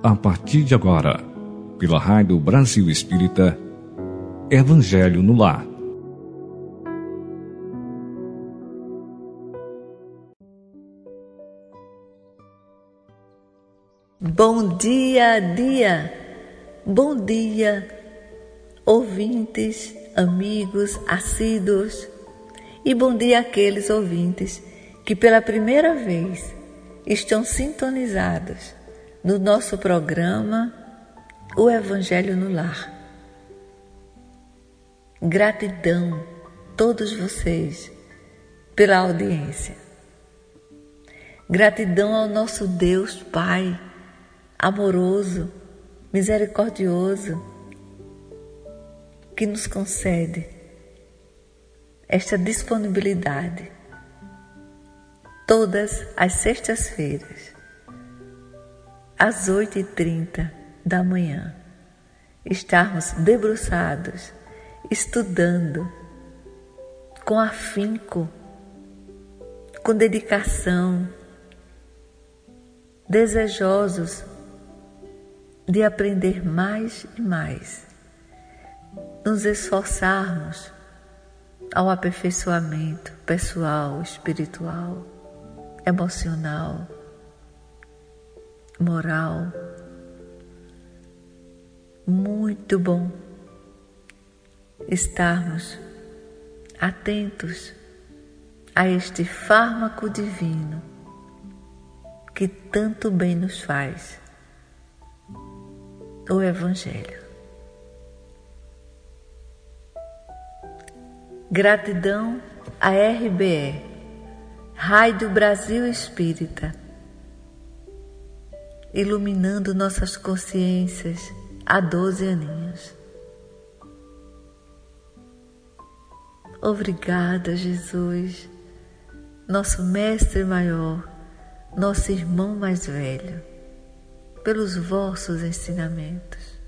A partir de agora, pela Rádio Brasil Espírita, Evangelho no Lar. Bom dia, dia! Bom dia, ouvintes, amigos, assíduos, e bom dia àqueles ouvintes que pela primeira vez estão sintonizados no nosso programa O Evangelho no Lar. Gratidão, todos vocês, pela audiência. Gratidão ao nosso Deus Pai, amoroso, misericordioso, que nos concede esta disponibilidade todas as sextas-feiras, às 8h30 da manhã, estarmos debruçados, estudando com afinco, com dedicação, desejosos de aprender mais e mais, nos esforçarmos ao aperfeiçoamento pessoal, espiritual emocional, moral. Muito bom estarmos atentos a este fármaco divino que tanto bem nos faz o Evangelho. Gratidão a RBE Raio do Brasil Espírita, iluminando nossas consciências há 12 aninhos. Obrigada, Jesus, nosso Mestre maior, nosso irmão mais velho, pelos vossos ensinamentos.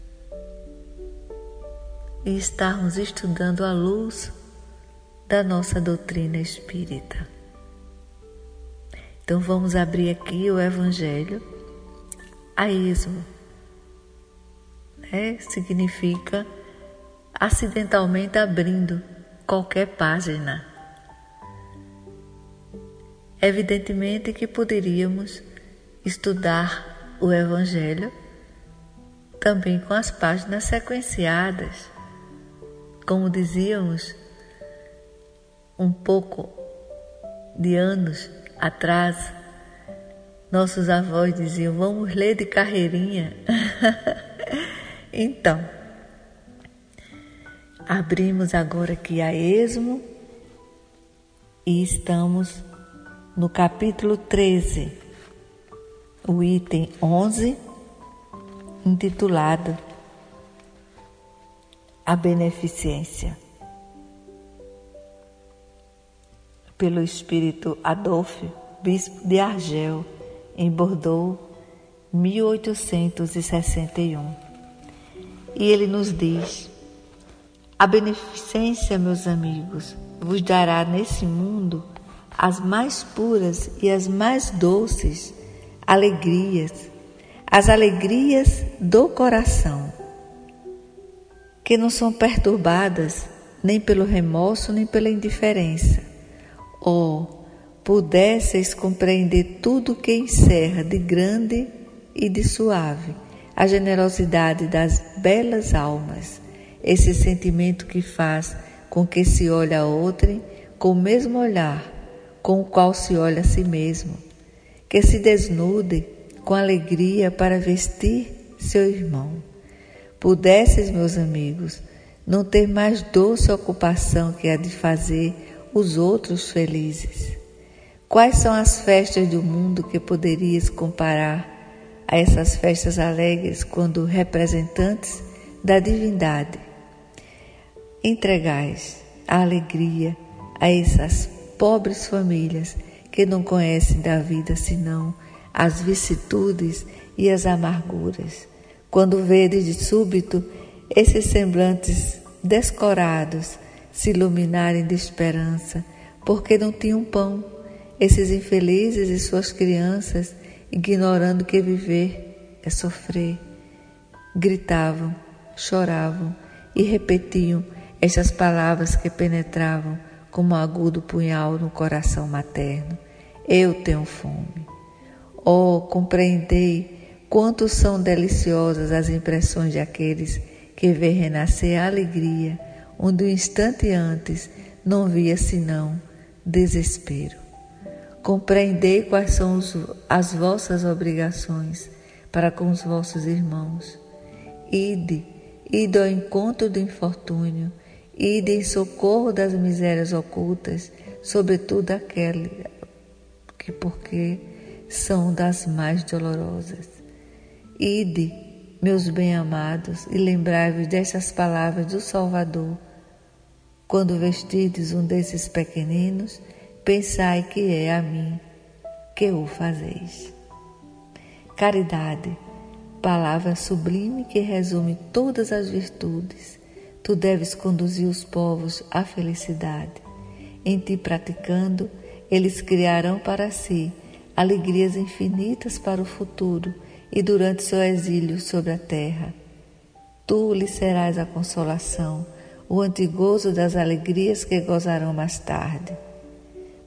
E estarmos estudando a luz da nossa doutrina espírita. Então vamos abrir aqui o Evangelho a esmo. Né? Significa acidentalmente abrindo qualquer página. Evidentemente que poderíamos estudar o Evangelho também com as páginas sequenciadas. Como dizíamos, um pouco de anos atrás, nossos avós diziam: vamos ler de carreirinha. então, abrimos agora aqui a esmo e estamos no capítulo 13, o item 11, intitulado A Beneficência. pelo espírito Adolphe, bispo de Argel, em Bordeaux, 1861. E ele nos diz: A beneficência, meus amigos, vos dará nesse mundo as mais puras e as mais doces alegrias, as alegrias do coração, que não são perturbadas nem pelo remorso nem pela indiferença Oh, pudesseis compreender tudo que encerra de grande e de suave a generosidade das belas almas, esse sentimento que faz com que se olhe a outrem com o mesmo olhar com o qual se olha a si mesmo, que se desnude com alegria para vestir seu irmão. Pudesses, meus amigos, não ter mais doce ocupação que a de fazer os outros felizes. Quais são as festas do mundo que poderias comparar a essas festas alegres quando representantes da divindade entregais a alegria a essas pobres famílias que não conhecem da vida senão as vicissitudes e as amarguras. Quando vedes de súbito esses semblantes descorados, se iluminarem de esperança, porque não tinham pão. Esses infelizes e suas crianças, ignorando que viver é sofrer, gritavam, choravam e repetiam estas palavras que penetravam como um agudo punhal no coração materno. Eu tenho fome. Oh, compreendei quanto são deliciosas as impressões de aqueles que vê renascer a alegria, onde um instante antes não via senão desespero. Compreendei quais são os, as vossas obrigações para com os vossos irmãos. Ide, ide ao encontro do infortúnio, ide em socorro das misérias ocultas, sobretudo aquelas que porque são das mais dolorosas. Ide, meus bem-amados, e lembrai-vos destas palavras do Salvador. Quando vestides um desses pequeninos, pensai que é a mim que o fazeis. Caridade, palavra sublime que resume todas as virtudes. Tu deves conduzir os povos à felicidade. Em ti praticando, eles criarão para si alegrias infinitas para o futuro e durante seu exílio sobre a terra. Tu lhes serás a consolação, o antigozo das alegrias que gozarão mais tarde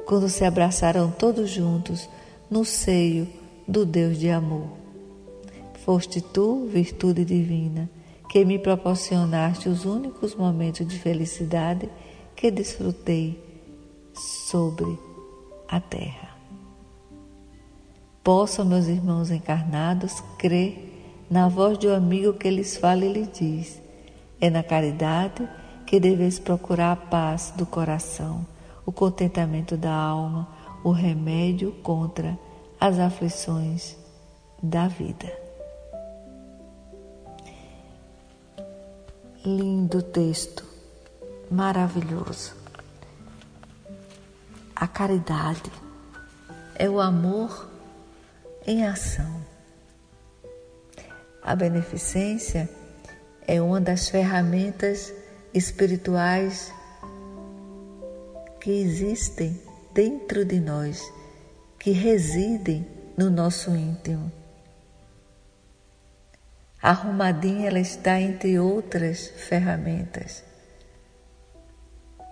quando se abraçarão todos juntos no seio do Deus de amor. Foste tu, virtude divina, que me proporcionaste os únicos momentos de felicidade que desfrutei sobre a terra. Possam meus irmãos encarnados crer na voz de um amigo que lhes fala e lhes diz: é na caridade que deveis procurar a paz do coração o contentamento da alma, o remédio contra as aflições da vida. Lindo texto, maravilhoso. A caridade é o amor em ação. A beneficência é uma das ferramentas espirituais que existem dentro de nós, que residem no nosso íntimo. Arrumadinha ela está entre outras ferramentas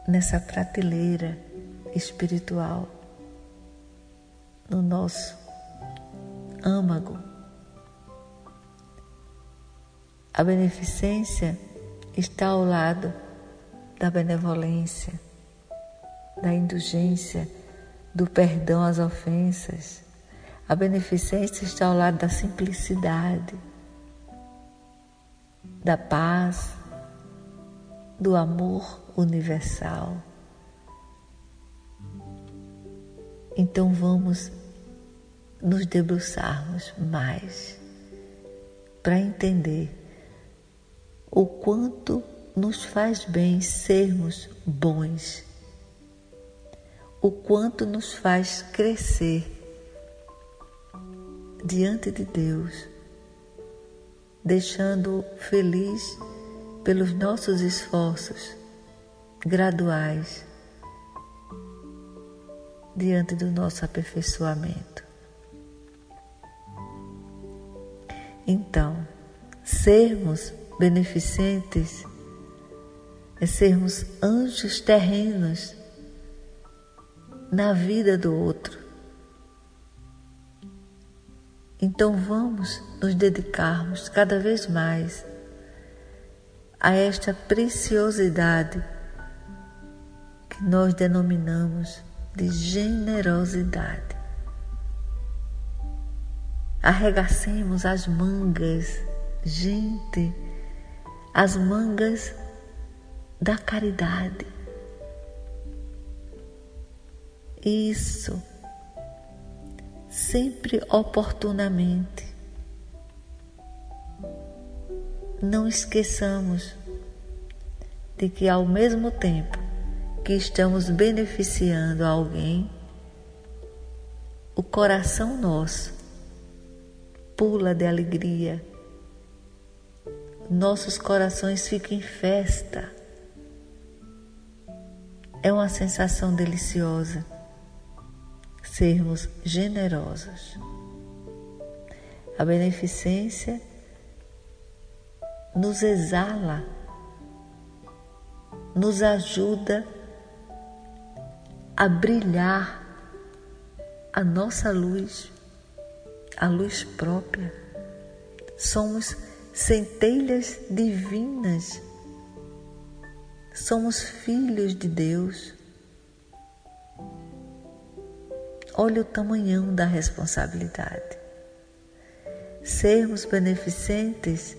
nessa prateleira espiritual, no nosso âmago. A beneficência está ao lado da benevolência da indulgência, do perdão às ofensas. A beneficência está ao lado da simplicidade, da paz, do amor universal. Então vamos nos debruçarmos mais para entender o quanto nos faz bem sermos bons o quanto nos faz crescer diante de Deus, deixando feliz pelos nossos esforços graduais diante do nosso aperfeiçoamento. Então, sermos beneficentes é sermos anjos terrenos na vida do outro. Então vamos nos dedicarmos cada vez mais a esta preciosidade que nós denominamos de generosidade. Arregacemos as mangas, gente, as mangas da caridade isso, sempre oportunamente. Não esqueçamos de que, ao mesmo tempo que estamos beneficiando alguém, o coração nosso pula de alegria, nossos corações ficam em festa. É uma sensação deliciosa sermos generosos. A beneficência nos exala, nos ajuda a brilhar a nossa luz, a luz própria. Somos centelhas divinas, somos filhos de Deus. Olha o tamanhão da responsabilidade. Sermos beneficentes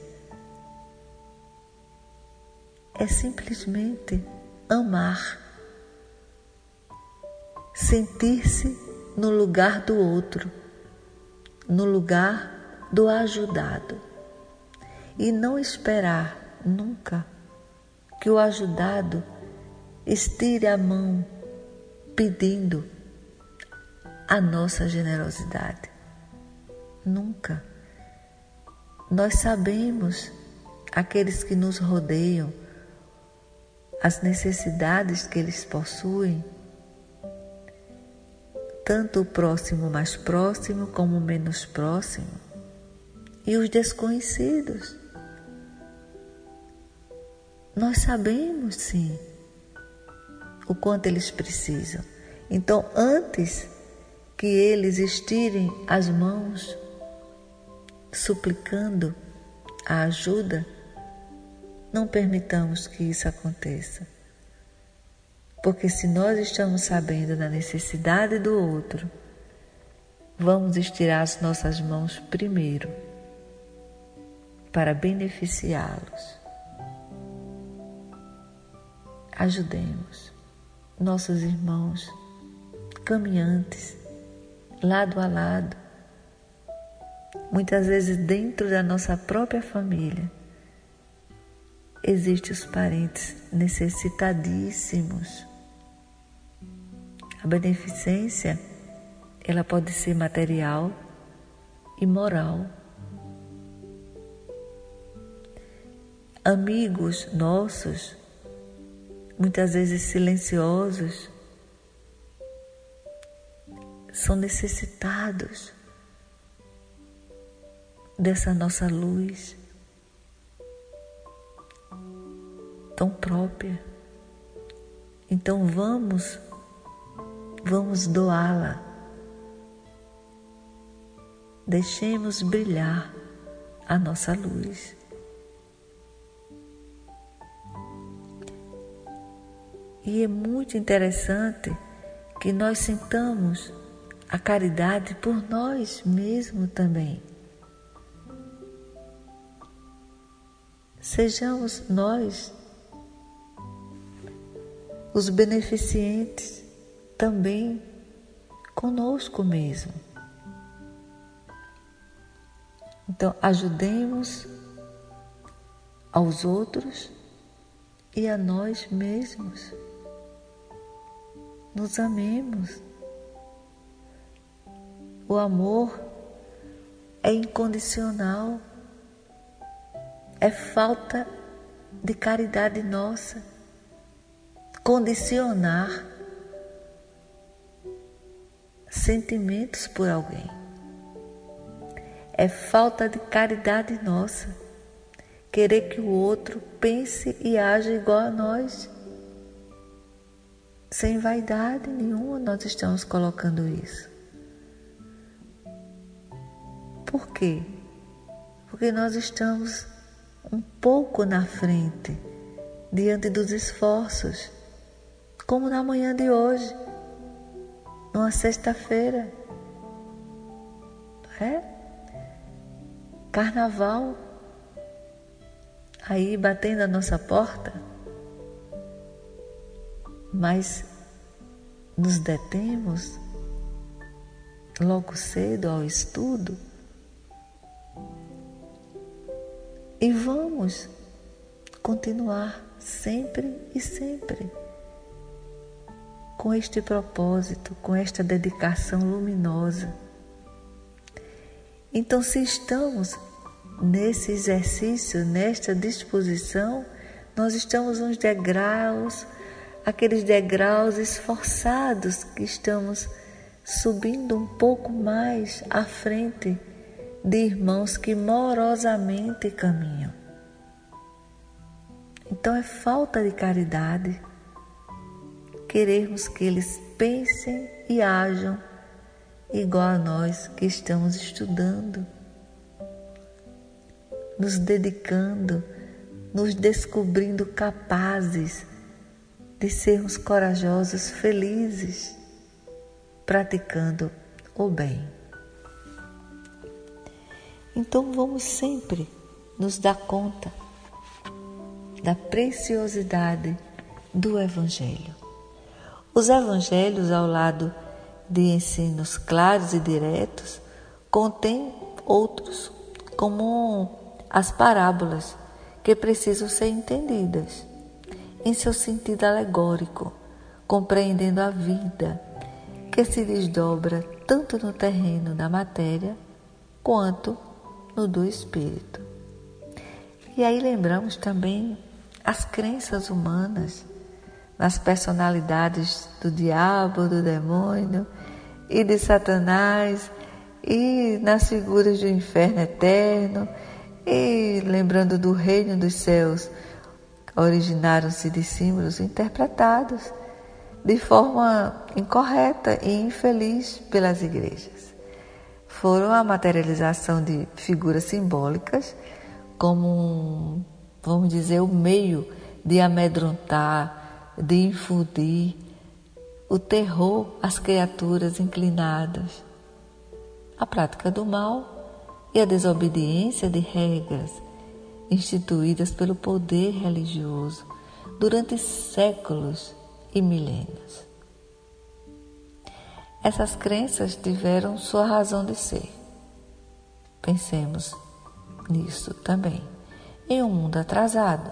é simplesmente amar, sentir-se no lugar do outro, no lugar do ajudado, e não esperar nunca que o ajudado estire a mão pedindo a nossa generosidade. Nunca. Nós sabemos, aqueles que nos rodeiam, as necessidades que eles possuem, tanto o próximo mais próximo como o menos próximo, e os desconhecidos. Nós sabemos sim o quanto eles precisam. Então, antes que eles estirem as mãos, suplicando a ajuda, não permitamos que isso aconteça. Porque se nós estamos sabendo da necessidade do outro, vamos estirar as nossas mãos primeiro para beneficiá-los. Ajudemos nossos irmãos caminhantes, lado a lado, muitas vezes dentro da nossa própria família existem os parentes necessitadíssimos. A beneficência, ela pode ser material e moral. Amigos nossos, muitas vezes silenciosos, são necessitados dessa nossa luz tão própria. Então vamos, vamos doá-la. Deixemos brilhar a nossa luz. E é muito interessante que nós sintamos a caridade por nós mesmos também. Sejamos nós os beneficentes também conosco mesmo. Então, ajudemos aos outros e a nós mesmos. Nos amemos. O amor é incondicional, é falta de caridade nossa condicionar sentimentos por alguém. É falta de caridade nossa querer que o outro pense e haja igual a nós. Sem vaidade nenhuma nós estamos colocando isso. Quê? Porque nós estamos um pouco na frente diante dos esforços como na manhã de hoje, numa sexta-feira. É? Carnaval, aí batendo a nossa porta, mas nos detemos logo cedo ao estudo e vamos continuar sempre e sempre com este propósito, com esta dedicação luminosa. Então, se estamos nesse exercício, nesta disposição, nós estamos nos degraus, aqueles degraus esforçados que estamos subindo um pouco mais à frente de irmãos que morosamente caminham. Então é falta de caridade querermos que eles pensem e ajam igual a nós que estamos estudando, nos dedicando, nos descobrindo capazes de sermos corajosos, felizes, praticando o bem. Então vamos sempre nos dar conta da preciosidade do Evangelho. Os Evangelhos, ao lado de ensinos claros e diretos, contêm outros, como as parábolas, que precisam ser entendidas em seu sentido alegórico, compreendendo a vida que se desdobra tanto no terreno da matéria quanto no do espírito. E aí lembramos também as crenças humanas nas personalidades do diabo, do demônio e de Satanás e nas figuras do inferno eterno e lembrando do reino dos céus, originaram-se de símbolos interpretados de forma incorreta e infeliz pelas igrejas. Foram a materialização de figuras simbólicas como, vamos dizer, o meio de amedrontar, de infundir o terror às criaturas inclinadas, a prática do mal e a desobediência de regras instituídas pelo poder religioso durante séculos e milênios. Essas crenças tiveram sua razão de ser. Pensemos nisso também. Em um mundo atrasado,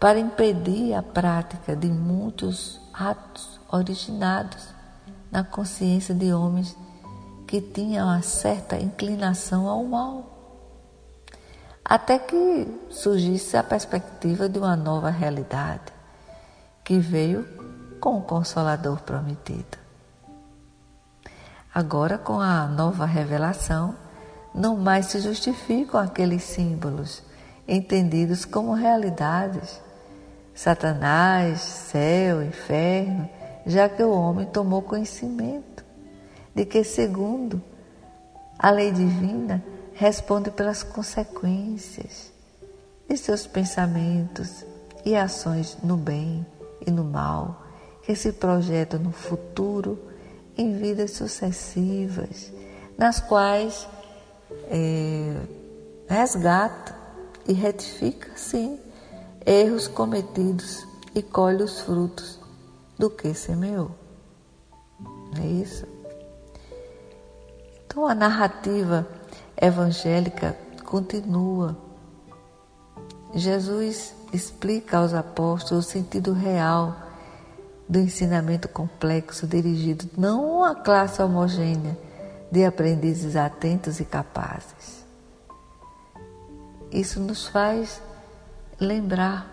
para impedir a prática de muitos atos originados na consciência de homens que tinham uma certa inclinação ao mal. Até que surgisse a perspectiva de uma nova realidade, que veio com o Consolador prometido. Agora, com a nova revelação, não mais se justificam aqueles símbolos entendidos como realidades. Satanás, céu, inferno, já que o homem tomou conhecimento de que, segundo a lei divina, responde pelas consequências de seus pensamentos e ações no bem e no mal, que se projetam no futuro em vidas sucessivas, nas quais é, resgata e retifica, sim, erros cometidos e colhe os frutos do que semeou. Não é isso? Então a narrativa evangélica continua. Jesus explica aos apóstolos o sentido real do ensinamento complexo dirigido não a classe homogênea de aprendizes atentos e capazes. Isso nos faz lembrar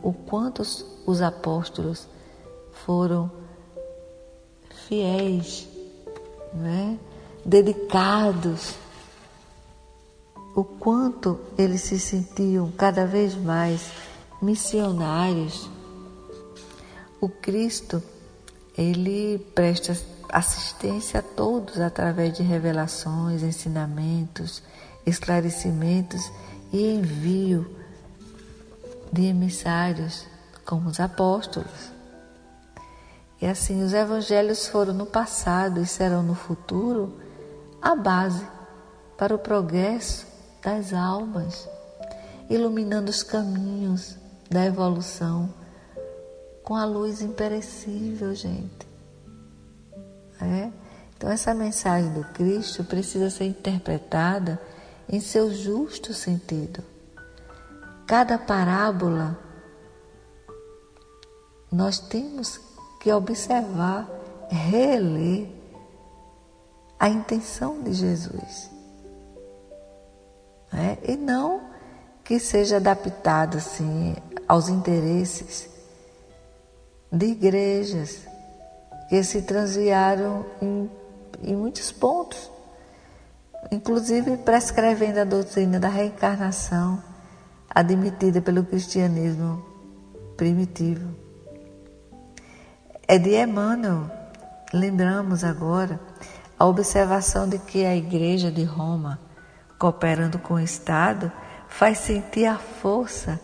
o quanto os apóstolos foram fiéis, né? dedicados, o quanto eles se sentiam cada vez mais missionários. O Cristo, ele presta assistência a todos através de revelações, ensinamentos, esclarecimentos e envio de emissários como os apóstolos. E assim, os evangelhos foram no passado e serão no futuro a base para o progresso das almas, iluminando os caminhos da evolução com a luz imperecível, gente. É? Então, essa mensagem do Cristo precisa ser interpretada em seu justo sentido. Cada parábola nós temos que observar, reler a intenção de Jesus. Né? E não que seja adaptado assim aos interesses de igrejas que se transviaram em, em muitos pontos inclusive prescrevendo a doutrina da reencarnação admitida pelo cristianismo primitivo. É de Emmanuel, lembramos agora, a observação de que a Igreja de Roma, cooperando com o Estado, faz sentir a força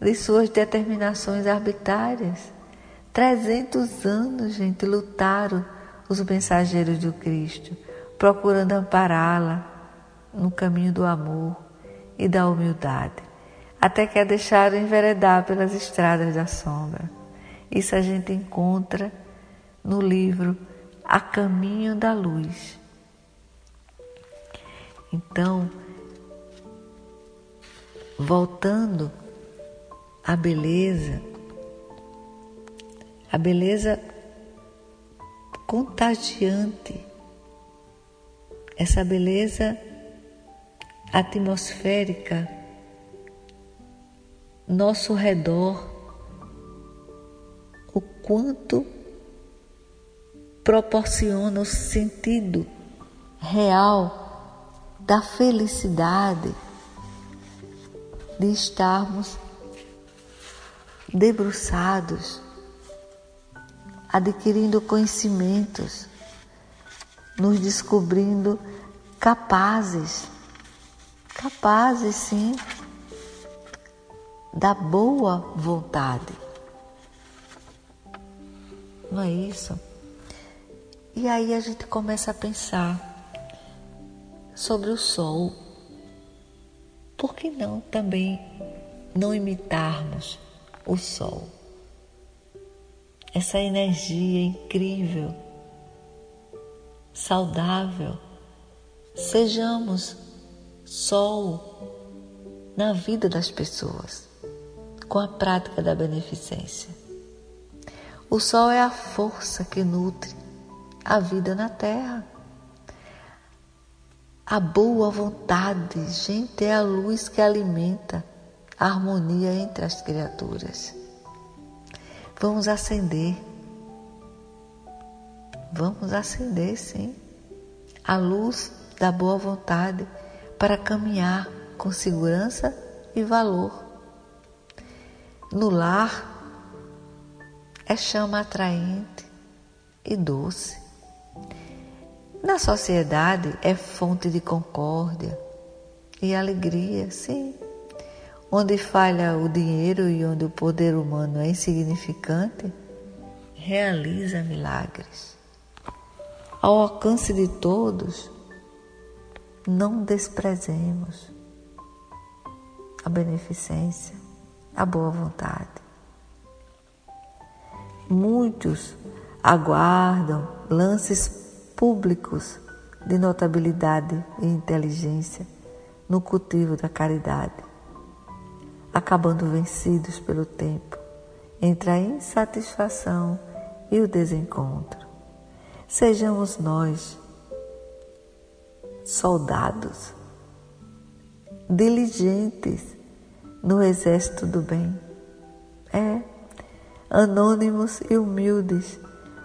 de suas determinações arbitrárias. Trezentos anos, gente, lutaram os mensageiros do Cristo, procurando ampará-la no caminho do amor e da humildade, até que a deixaram enveredar pelas estradas da sombra. Isso a gente encontra no livro A Caminho da Luz. Então, voltando à beleza, a beleza contagiante, essa beleza atmosférica, nosso redor, o quanto proporciona o sentido real da felicidade de estarmos debruçados, adquirindo conhecimentos, nos descobrindo capazes, capazes sim, da boa vontade. Não é isso? E aí a gente começa a pensar sobre o sol por que não também não imitarmos o sol? Essa energia incrível, saudável. Sejamos sol na vida das pessoas, com a prática da beneficência. O sol é a força que nutre a vida na terra. A boa vontade, gente, é a luz que alimenta a harmonia entre as criaturas. Vamos acender. Vamos acender, sim, a luz da boa vontade para caminhar com segurança e valor. No lar é chama atraente e doce. Na sociedade é fonte de concórdia e alegria, sim. Onde falha o dinheiro e onde o poder humano é insignificante, realiza milagres. Ao alcance de todos, não desprezemos a beneficência, a boa vontade. Muitos aguardam lances públicos de notabilidade e inteligência no cultivo da caridade, acabando vencidos pelo tempo entre a insatisfação e o desencontro. Sejamos nós soldados, diligentes no exército do bem. É, anônimos e humildes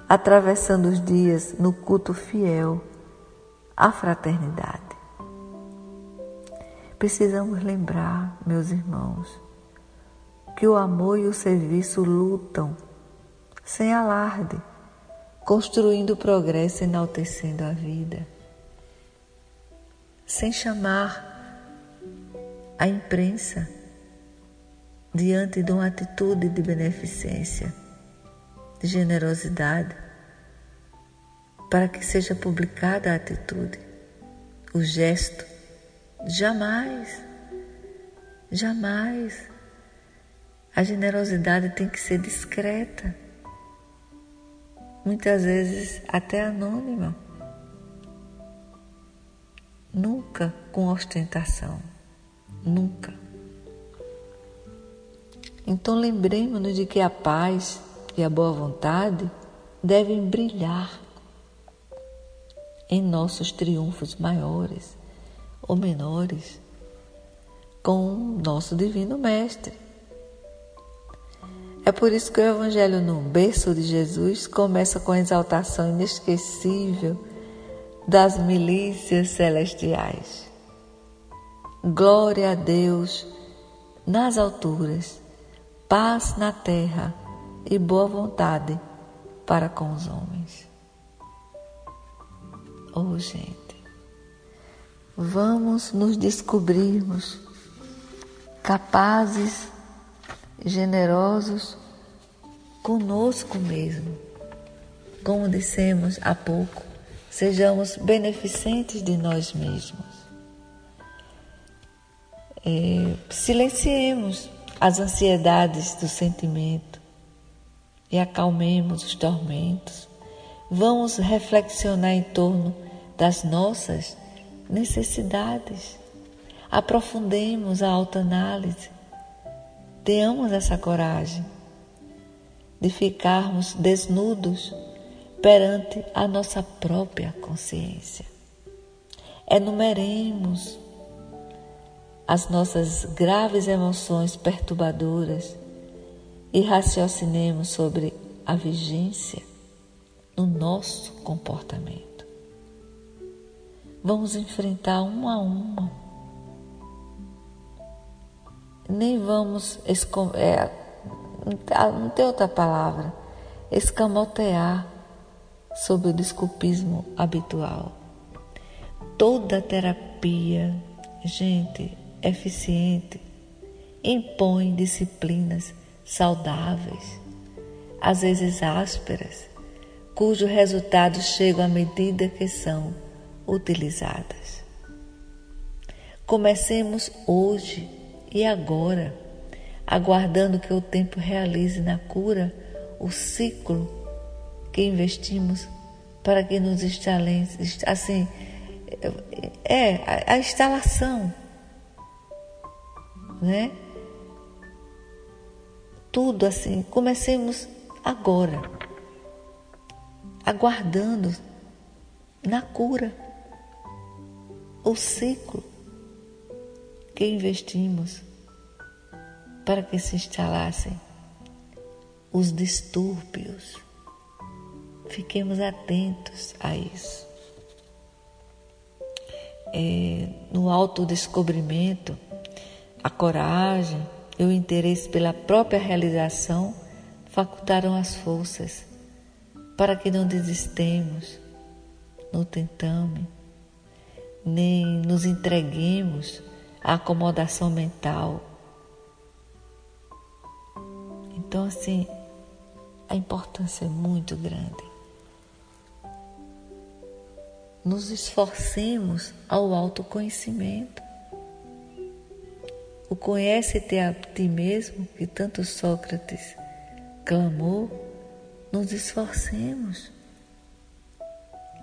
atravessando os dias no culto fiel à fraternidade. Precisamos lembrar, meus irmãos, que o amor e o serviço lutam sem alarde, construindo o progresso enaltecendo a vida, sem chamar a imprensa diante de uma atitude de beneficência, de generosidade, para que seja publicada a atitude, o gesto. Jamais, jamais. A generosidade tem que ser discreta, muitas vezes até anônima, nunca com ostentação, nunca. Então lembremos-nos de que a paz e a boa vontade devem brilhar em nossos triunfos maiores ou menores com o nosso Divino Mestre. É por isso que o Evangelho no berço de Jesus começa com a exaltação inesquecível das milícias celestiais. Glória a Deus nas alturas, paz na terra e boa vontade para com os homens. Oh, gente, vamos nos descobrirmos capazes, generosos conosco mesmo. Como dissemos há pouco, sejamos beneficentes de nós mesmos. É, silenciemos as ansiedades do sentimento e acalmemos os tormentos. Vamos reflexionar em torno das nossas necessidades. Aprofundemos a autoanálise. Tenhamos essa coragem de ficarmos desnudos perante a nossa própria consciência. Enumeremos as nossas graves emoções perturbadoras e raciocinemos sobre a vigência no nosso comportamento. Vamos enfrentar uma a uma. Nem vamos, é, não tem outra palavra, escamotear sobre o desculpismo habitual. Toda terapia, gente, eficiente, impõe disciplinas saudáveis, às vezes ásperas, cujo resultado chega à medida que são utilizadas. Comecemos hoje e agora, aguardando que o tempo realize na cura o ciclo que investimos para que nos instalem, assim, é a instalação né? Tudo assim, comecemos agora, aguardando na cura o ciclo que investimos para que se instalassem os distúrbios. Fiquemos atentos a isso. É, no autodescobrimento, a coragem e o interesse pela própria realização facultaram as forças para que não desistemos, não tentamos, nem nos entreguemos à acomodação mental. Então, assim, a importância é muito grande. Nos esforcemos ao autoconhecimento. O conhece-te a ti mesmo, que tanto Sócrates clamou, nos esforcemos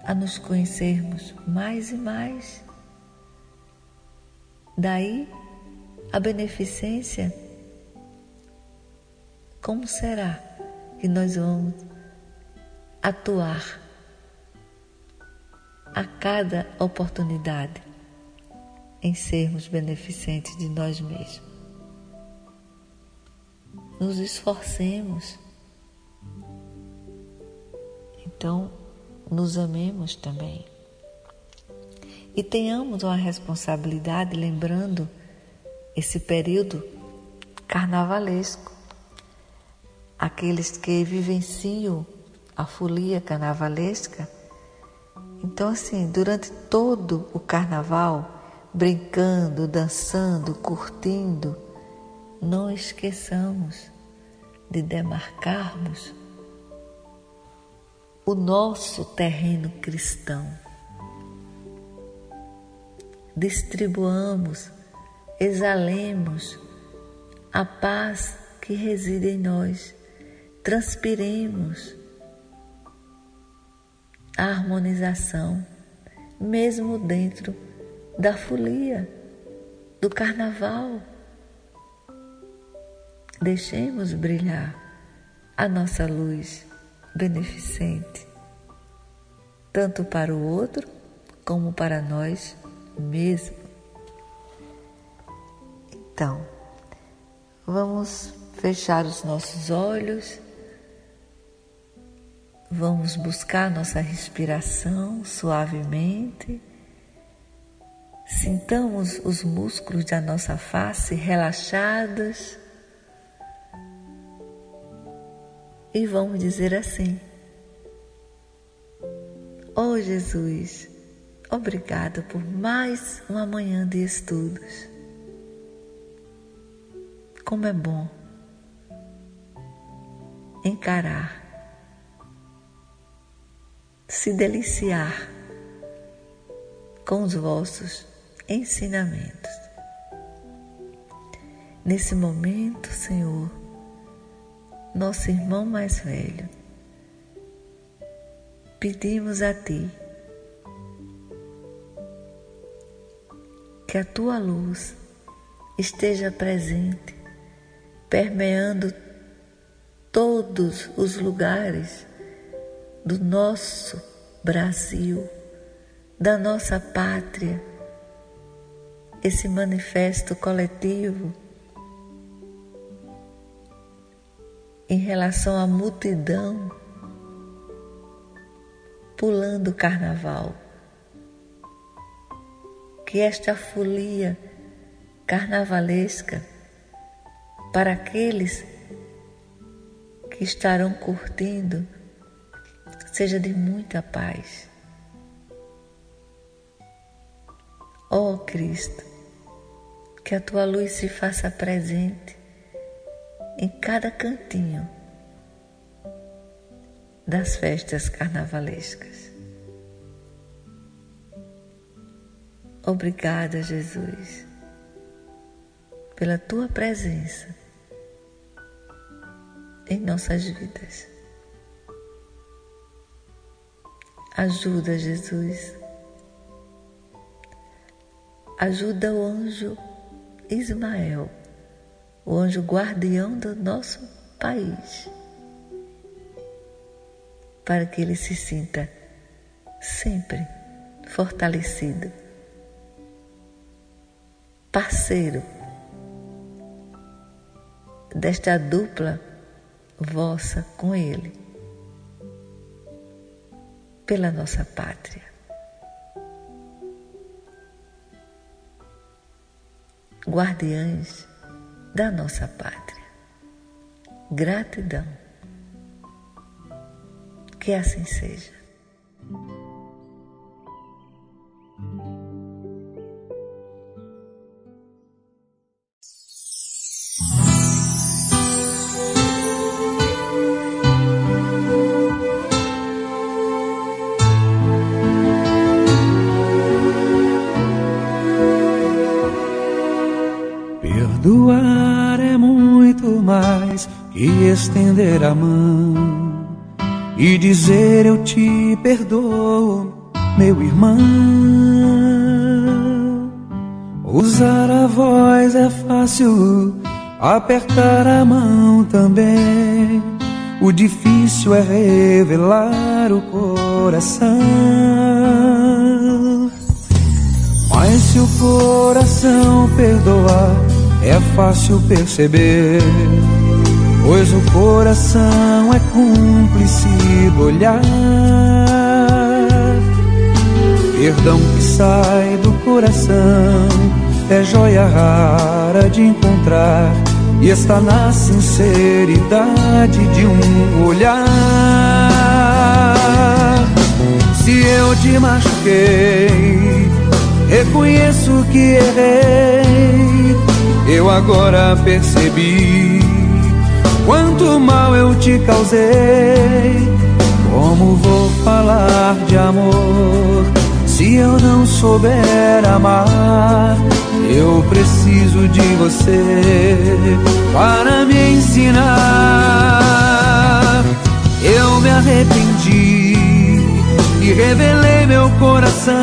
a nos conhecermos mais e mais. Daí a beneficência. Como será que nós vamos atuar a cada oportunidade? em sermos beneficentes de nós mesmos. Nos esforcemos. Então, nos amemos também. E tenhamos uma responsabilidade, lembrando esse período carnavalesco. Aqueles que vivenciam a folia carnavalesca. Então, assim, durante todo o carnaval, brincando, dançando, curtindo, não esqueçamos de demarcarmos o nosso terreno cristão. Distribuamos, exalemos a paz que reside em nós, transpiremos a harmonização, mesmo dentro da folia, do carnaval. Deixemos brilhar a nossa luz beneficente, tanto para o outro como para nós mesmos. Então, vamos fechar os nossos olhos, Vamos buscar nossa respiração suavemente. Sintamos os músculos da nossa face relaxados. E vamos dizer assim: Oh Jesus, obrigado por mais uma manhã de estudos. Como é bom encarar, se deliciar com os vossos ensinamentos. Nesse momento, Senhor, nosso irmão mais velho, pedimos a Ti que a Tua luz esteja presente, permeando todos os lugares do nosso Brasil, da nossa pátria, esse manifesto coletivo em relação à multidão pulando o carnaval. Que esta folia carnavalesca para aqueles que estarão curtindo seja de muita paz. Ó oh Cristo, que a tua luz se faça presente em cada cantinho das festas carnavalescas. Obrigada, Jesus, pela tua presença em nossas vidas. Ajuda, Jesus. Ajuda o anjo Ismael, o anjo guardião do nosso país, para que ele se sinta sempre fortalecido, parceiro desta dupla vossa com Ele, pela nossa pátria. Guardiães da nossa pátria. Gratidão. Que assim seja. Estender a mão e dizer eu te perdoo, meu irmão. Usar a voz é fácil, apertar a mão também. O difícil é revelar o coração. Mas se o coração perdoar, é fácil perceber pois o coração é cúmplice do olhar. Perdão que sai do coração é joia rara de encontrar e está na sinceridade de um olhar. Se eu te machuquei, reconheço que errei. Eu agora percebi Quanto mal eu te causei, como vou falar de amor se eu não souber amar? Eu preciso de você para me ensinar. Eu me arrependi e revelei meu coração.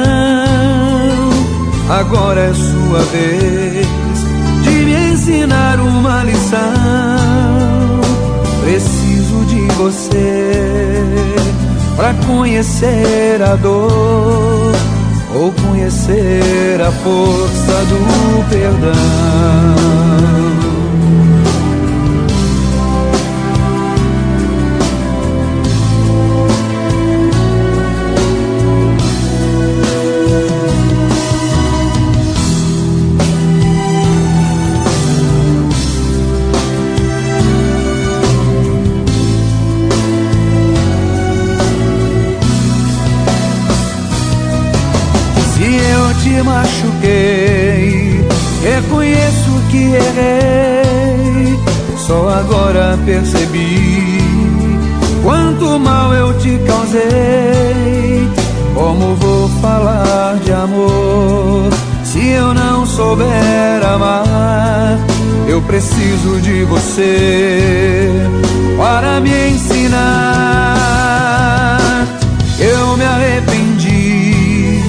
Agora é sua vez de me ensinar uma lição. Preciso de você para conhecer a dor ou conhecer a força do perdão. Agora percebi quanto mal eu te causei. Como vou falar de amor se eu não souber amar? Eu preciso de você para me ensinar. Eu me arrependi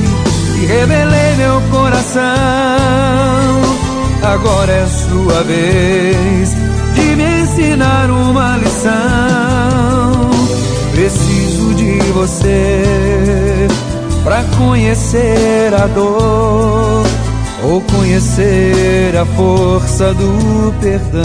e rebelei meu coração. Agora é sua vez me ensinar uma lição. Preciso de você para conhecer a dor ou conhecer a força do perdão.